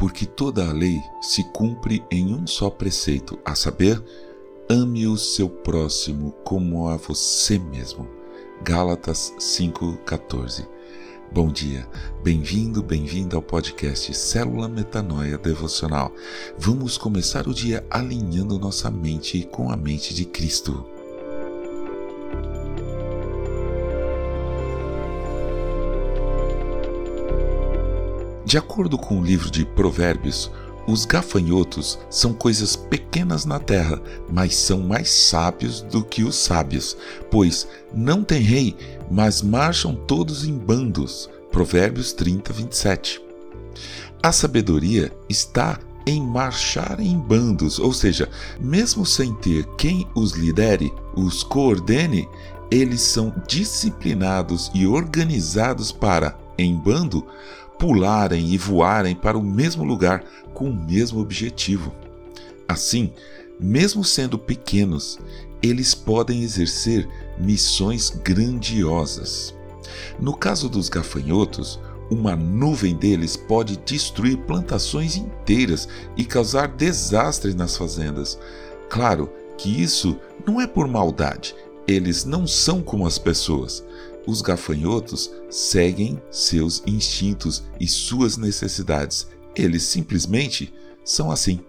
porque toda a lei se cumpre em um só preceito, a saber, ame o seu próximo como a você mesmo. Gálatas 5:14. Bom dia, bem-vindo, bem-vinda ao podcast Célula Metanoia Devocional. Vamos começar o dia alinhando nossa mente com a mente de Cristo. De acordo com o livro de Provérbios, os gafanhotos são coisas pequenas na terra, mas são mais sábios do que os sábios, pois não têm rei, mas marcham todos em bandos. Provérbios 30, 27. A sabedoria está em marchar em bandos, ou seja, mesmo sem ter quem os lidere, os coordene, eles são disciplinados e organizados para, em bando, pularem e voarem para o mesmo lugar com o mesmo objetivo. Assim, mesmo sendo pequenos, eles podem exercer missões grandiosas. No caso dos gafanhotos, uma nuvem deles pode destruir plantações inteiras e causar desastres nas fazendas. Claro que isso não é por maldade, eles não são como as pessoas os gafanhotos seguem seus instintos e suas necessidades. Eles simplesmente são assim.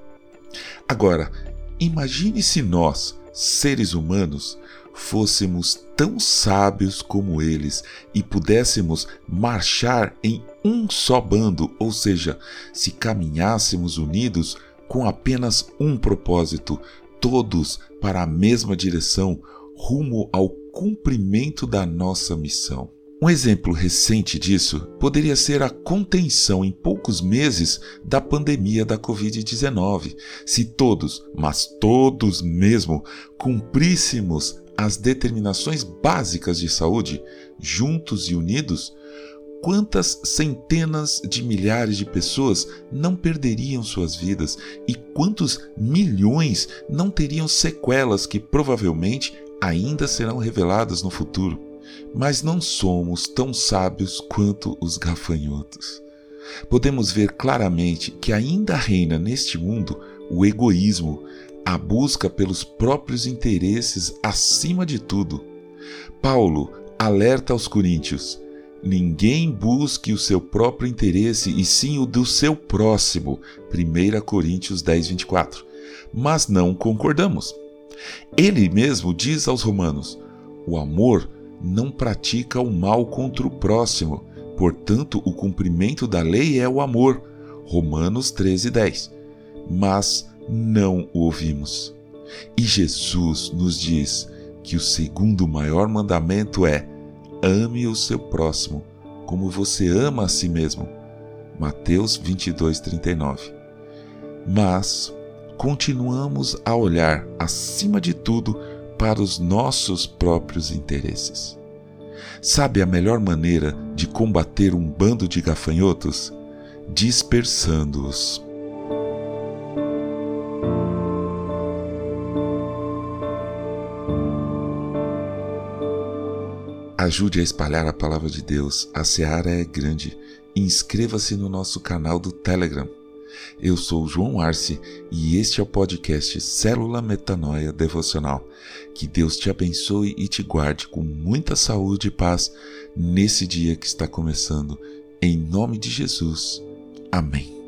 Agora, imagine se nós, seres humanos, fôssemos tão sábios como eles e pudéssemos marchar em um só bando, ou seja, se caminhássemos unidos com apenas um propósito, todos para a mesma direção, rumo ao cumprimento da nossa missão. Um exemplo recente disso poderia ser a contenção em poucos meses da pandemia da Covid-19. Se todos, mas todos mesmo, cumpríssemos as determinações básicas de saúde, juntos e unidos, quantas centenas de milhares de pessoas não perderiam suas vidas e quantos milhões não teriam sequelas que provavelmente ainda serão reveladas no futuro, mas não somos tão sábios quanto os gafanhotos. Podemos ver claramente que ainda reina neste mundo o egoísmo, a busca pelos próprios interesses acima de tudo. Paulo alerta aos coríntios: ninguém busque o seu próprio interesse e sim o do seu próximo. 1 Coríntios 10, 24. Mas não concordamos. Ele mesmo diz aos Romanos: o amor não pratica o mal contra o próximo, portanto, o cumprimento da lei é o amor. Romanos 13:10. Mas não o ouvimos. E Jesus nos diz que o segundo maior mandamento é: ame o seu próximo como você ama a si mesmo. Mateus 22:39. Mas continuamos a olhar, acima de tudo, para os nossos próprios interesses. Sabe a melhor maneira de combater um bando de gafanhotos? Dispersando-os. Ajude a espalhar a palavra de Deus. A seara é grande. Inscreva-se no nosso canal do Telegram eu sou João Arce e este é o podcast Célula Metanoia Devocional. Que Deus te abençoe e te guarde com muita saúde e paz nesse dia que está começando. Em nome de Jesus. Amém.